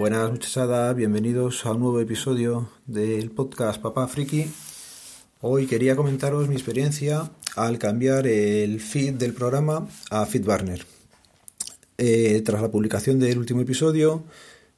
Buenas muchachada, bienvenidos a un nuevo episodio del podcast Papá Friki. Hoy quería comentaros mi experiencia al cambiar el feed del programa a FeedBurner. Eh, tras la publicación del último episodio,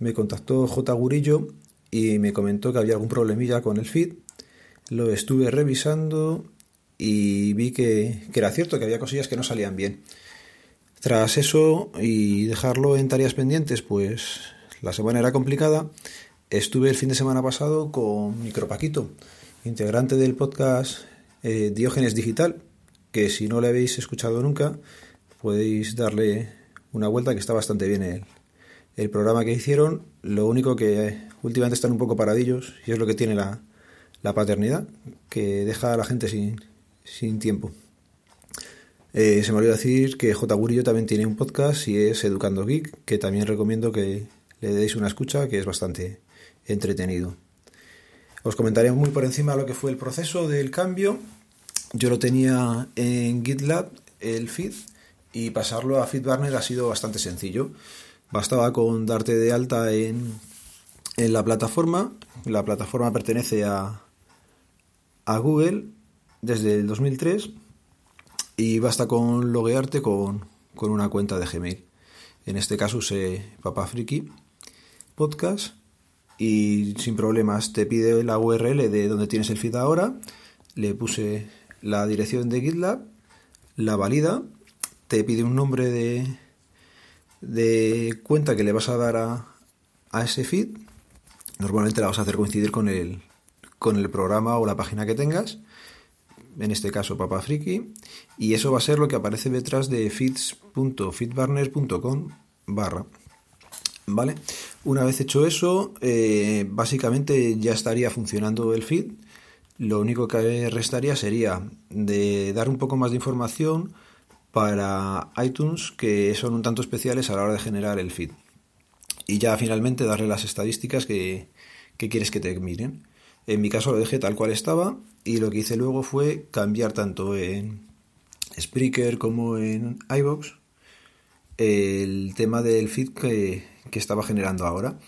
me contactó J. Gurillo y me comentó que había algún problemilla con el feed. Lo estuve revisando y vi que, que era cierto, que había cosillas que no salían bien. Tras eso y dejarlo en tareas pendientes, pues la semana era complicada. Estuve el fin de semana pasado con Micropaquito, integrante del podcast eh, Diógenes Digital, que si no le habéis escuchado nunca, podéis darle una vuelta que está bastante bien el, el programa que hicieron. Lo único que últimamente están un poco paradillos y es lo que tiene la, la paternidad, que deja a la gente sin, sin tiempo. Eh, se me olvidó decir que J. Gurillo también tiene un podcast y es Educando Geek, que también recomiendo que le deis una escucha, que es bastante entretenido. Os comentaré muy por encima lo que fue el proceso del cambio. Yo lo tenía en GitLab, el feed, y pasarlo a FeedBurner ha sido bastante sencillo. Bastaba con darte de alta en, en la plataforma. La plataforma pertenece a, a Google desde el 2003 y basta con loguearte con, con una cuenta de Gmail. En este caso usé Papa Friki Podcast y sin problemas te pide la URL de donde tienes el feed ahora, le puse la dirección de GitLab, la valida, te pide un nombre de, de cuenta que le vas a dar a, a ese feed, normalmente la vas a hacer coincidir con el, con el programa o la página que tengas, en este caso Papa Friki, y eso va a ser lo que aparece detrás de feeds.feedburner.com barra. ¿Vale? Una vez hecho eso, eh, básicamente ya estaría funcionando el feed. Lo único que restaría sería dar un poco más de información para iTunes que son un tanto especiales a la hora de generar el feed. Y ya finalmente darle las estadísticas que, que quieres que te miren. En mi caso lo dejé tal cual estaba y lo que hice luego fue cambiar tanto en Spreaker como en iBox el tema del feed que, que estaba generando ahora.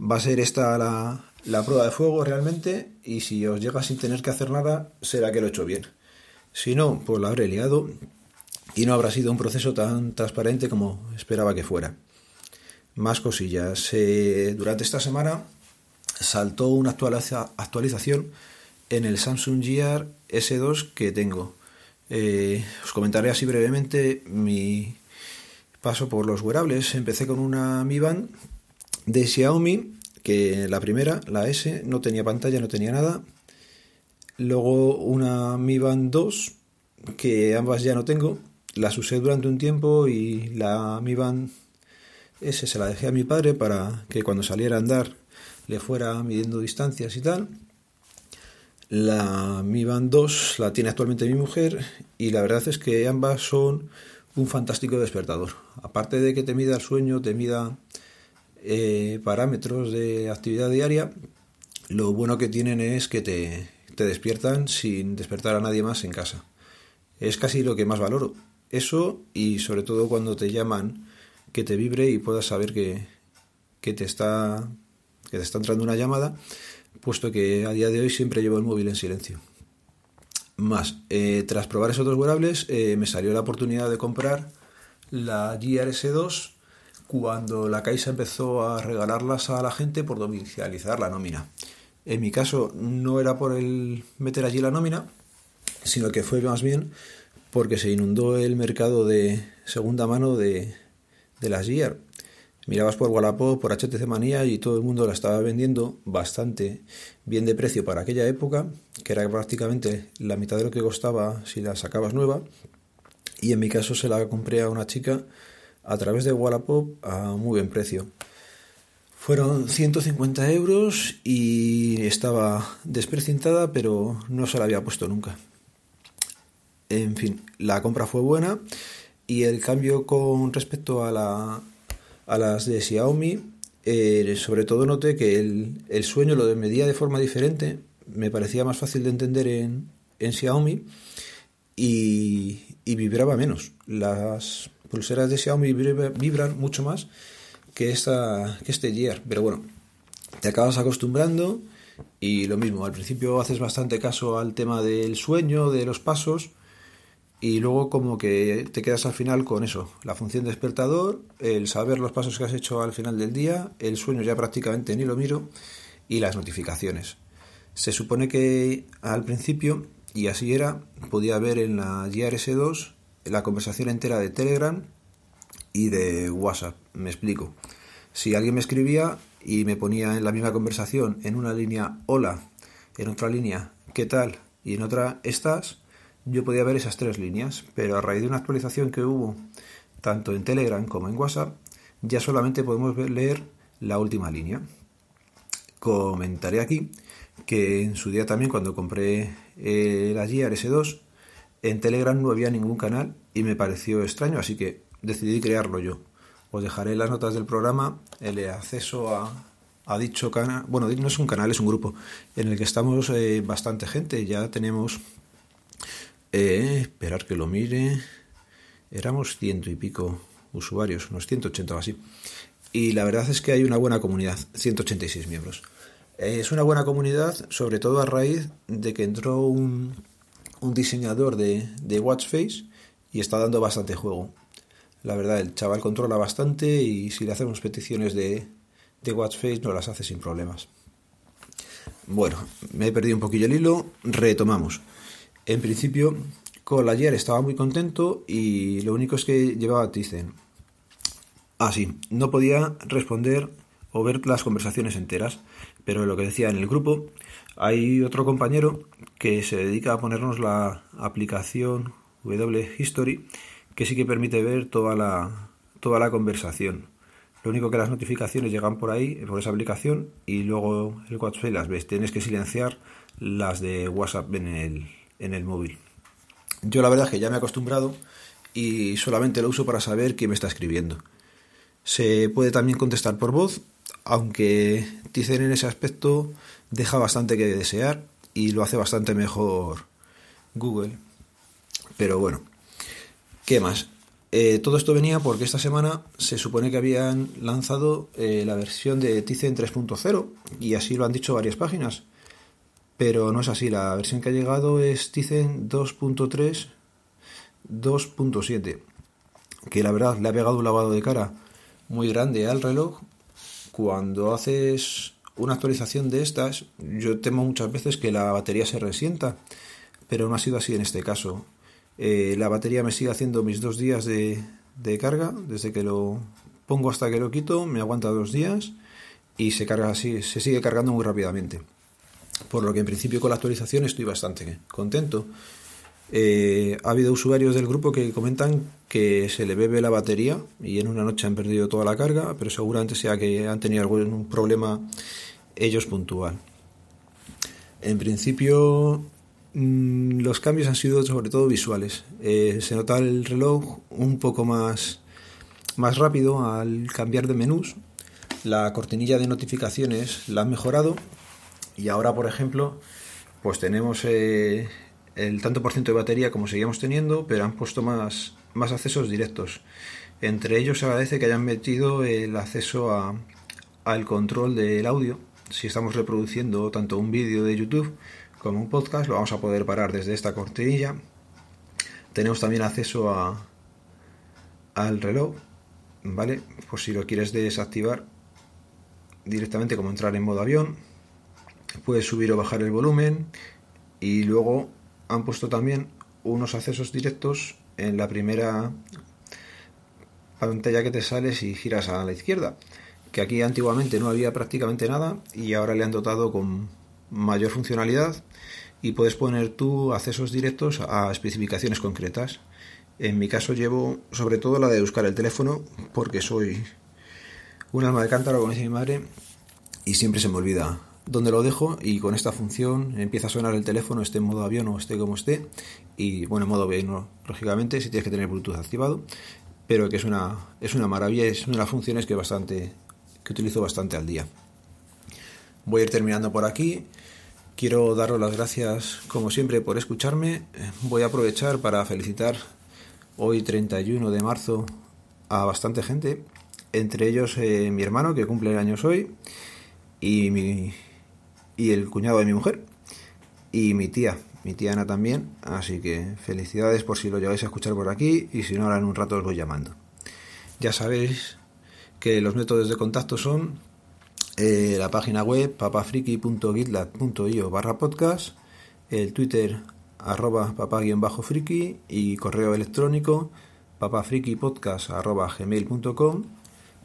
Va a ser esta la, la, prueba de fuego realmente y si os llega sin tener que hacer nada será que lo he hecho bien. Si no, pues lo habré liado y no habrá sido un proceso tan transparente como esperaba que fuera. Más cosillas. Durante esta semana saltó una actualización en el Samsung Gear S2 que tengo. Eh, os comentaré así brevemente mi paso por los wearables. Empecé con una Mi Band de Xiaomi, que la primera, la S, no tenía pantalla, no tenía nada. Luego una Mi Band 2, que ambas ya no tengo. Las usé durante un tiempo y la Mi Band S se la dejé a mi padre para que cuando saliera a andar le fuera midiendo distancias y tal. La Mi Band 2 la tiene actualmente mi mujer y la verdad es que ambas son un fantástico despertador. Aparte de que te mida el sueño, te mida eh, parámetros de actividad diaria, lo bueno que tienen es que te, te despiertan sin despertar a nadie más en casa. Es casi lo que más valoro. Eso y sobre todo cuando te llaman que te vibre y puedas saber que, que te está que te está entrando una llamada, puesto que a día de hoy siempre llevo el móvil en silencio. Más, eh, tras probar esos dos wearables, eh, me salió la oportunidad de comprar la GRS2 cuando la Caixa empezó a regalarlas a la gente por domiciliar la nómina. En mi caso no era por el meter allí la nómina, sino que fue más bien porque se inundó el mercado de segunda mano de, de las GR Mirabas por Wallapop, por HTC Manía y todo el mundo la estaba vendiendo bastante bien de precio para aquella época, que era prácticamente la mitad de lo que costaba si la sacabas nueva. Y en mi caso se la compré a una chica a través de Wallapop a muy buen precio. Fueron 150 euros y estaba desprecintada, pero no se la había puesto nunca. En fin, la compra fue buena y el cambio con respecto a la a las de Xiaomi, eh, sobre todo noté que el, sueño lo medía de forma diferente, me parecía más fácil de entender en, en Xiaomi y, vibraba menos. Las pulseras de Xiaomi vibran mucho más, que, esta, que este Gear. Pero bueno, te acabas acostumbrando y lo mismo, al principio haces bastante caso al tema del sueño, de los pasos, y luego como que te quedas al final con eso, la función despertador, el saber los pasos que has hecho al final del día, el sueño ya prácticamente ni lo miro, y las notificaciones. Se supone que al principio, y así era, podía ver en la GRS2 la conversación entera de Telegram y de WhatsApp. Me explico. Si alguien me escribía y me ponía en la misma conversación, en una línea hola, en otra línea qué tal y en otra estás, yo podía ver esas tres líneas, pero a raíz de una actualización que hubo tanto en Telegram como en WhatsApp, ya solamente podemos leer la última línea. Comentaré aquí que en su día también cuando compré eh, la Gear S2, en Telegram no había ningún canal y me pareció extraño, así que decidí crearlo yo. Os dejaré las notas del programa el acceso a, dicho canal. Bueno, no es un canal, es un grupo en el que estamos eh, bastante gente. Ya tenemos eh, esperar que lo mire. Éramos ciento y pico usuarios, unos 180 o así. Y la verdad es que hay una buena comunidad, 186 miembros. Es una buena comunidad, sobre todo a raíz de que entró un, un diseñador de, de Watchface y está dando bastante juego. La verdad, el chaval controla bastante y si le hacemos peticiones de, de Watchface no las hace sin problemas. Bueno, me he perdido un poquillo el hilo, retomamos. En principio, con la ayer estaba muy contento y lo único es que llevaba Tizen. Ah, sí, no podía responder o ver las conversaciones enteras, pero lo que decía en el grupo, hay otro compañero que se dedica a ponernos la aplicación W History que sí que permite ver toda la, toda la conversación. Lo único que las notificaciones llegan por ahí, por esa aplicación, y luego el WhatsApp las ves. Tienes que silenciar las de WhatsApp en el, en el móvil. Yo la verdad es que ya me he acostumbrado y solamente lo uso para saber quién me está escribiendo. Se puede también contestar por voz, aunque Tizen en ese aspecto deja bastante que desear y lo hace bastante mejor Google. Pero bueno, ¿qué más? Eh, todo esto venía porque esta semana se supone que habían lanzado eh, la versión de Tizen 3.0 y así lo han dicho varias páginas pero no es así. La versión que ha llegado es Tizen 2.3 2.7 que la verdad le ha pegado un lavado de cara muy grande al reloj. Cuando haces una actualización de estas yo temo muchas veces que la batería se resienta pero no ha sido así en este caso. Eh, la batería me sigue haciendo mis dos días de, de carga desde que lo pongo hasta que lo quito me aguanta dos días y se carga así se sigue cargando muy rápidamente por lo que en principio con la actualización estoy bastante contento. Eh, ha habido usuarios del grupo que comentan que se le bebe la batería y en una noche han perdido toda la carga, pero seguramente sea que han tenido algún problema ellos puntual. En principio mm, los cambios han sido sobre todo visuales. Eh, se nota el reloj un poco más, más rápido al cambiar de menús. La cortinilla de notificaciones la han mejorado y ahora, por ejemplo, pues tenemos eh, el tanto por ciento de batería como seguíamos teniendo, pero han puesto más, más accesos directos. Entre ellos se agradece que hayan metido el acceso a, al control del audio. Si estamos reproduciendo tanto un vídeo de YouTube como un podcast, lo vamos a poder parar desde esta cortinilla. Tenemos también acceso a, al reloj, ¿vale? Por si lo quieres desactivar directamente como entrar en modo avión puedes subir o bajar el volumen y luego han puesto también unos accesos directos en la primera pantalla que te sales y giras a la izquierda que aquí antiguamente no había prácticamente nada y ahora le han dotado con mayor funcionalidad y puedes poner tú accesos directos a especificaciones concretas. En mi caso llevo sobre todo la de buscar el teléfono porque soy un alma de cántaro, como dice mi madre, y siempre se me olvida donde lo dejo y con esta función empieza a sonar el teléfono, esté en modo avión o esté como esté. Y bueno, en modo avión, lógicamente, si tienes que tener Bluetooth activado, pero que es una, es una maravilla, es una de las funciones que, bastante, que utilizo bastante al día. Voy a ir terminando por aquí. Quiero daros las gracias, como siempre, por escucharme. Voy a aprovechar para felicitar hoy, 31 de marzo, a bastante gente. entre ellos eh, mi hermano que cumple años hoy y, mi, y el cuñado de mi mujer y mi tía, mi tía Ana también, así que felicidades por si lo llegáis a escuchar por aquí y si no ahora en un rato os voy llamando. Ya sabéis que los métodos de contacto son eh, la página web papafriki.gitlab.io barra podcast, el Twitter arroba papá-friki y correo electrónico papafrikipodcast arroba gmail.com.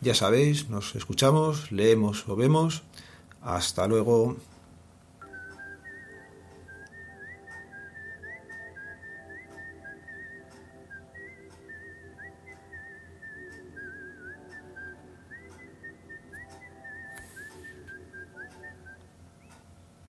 Ya sabéis, nos escuchamos, leemos o vemos. Hasta luego.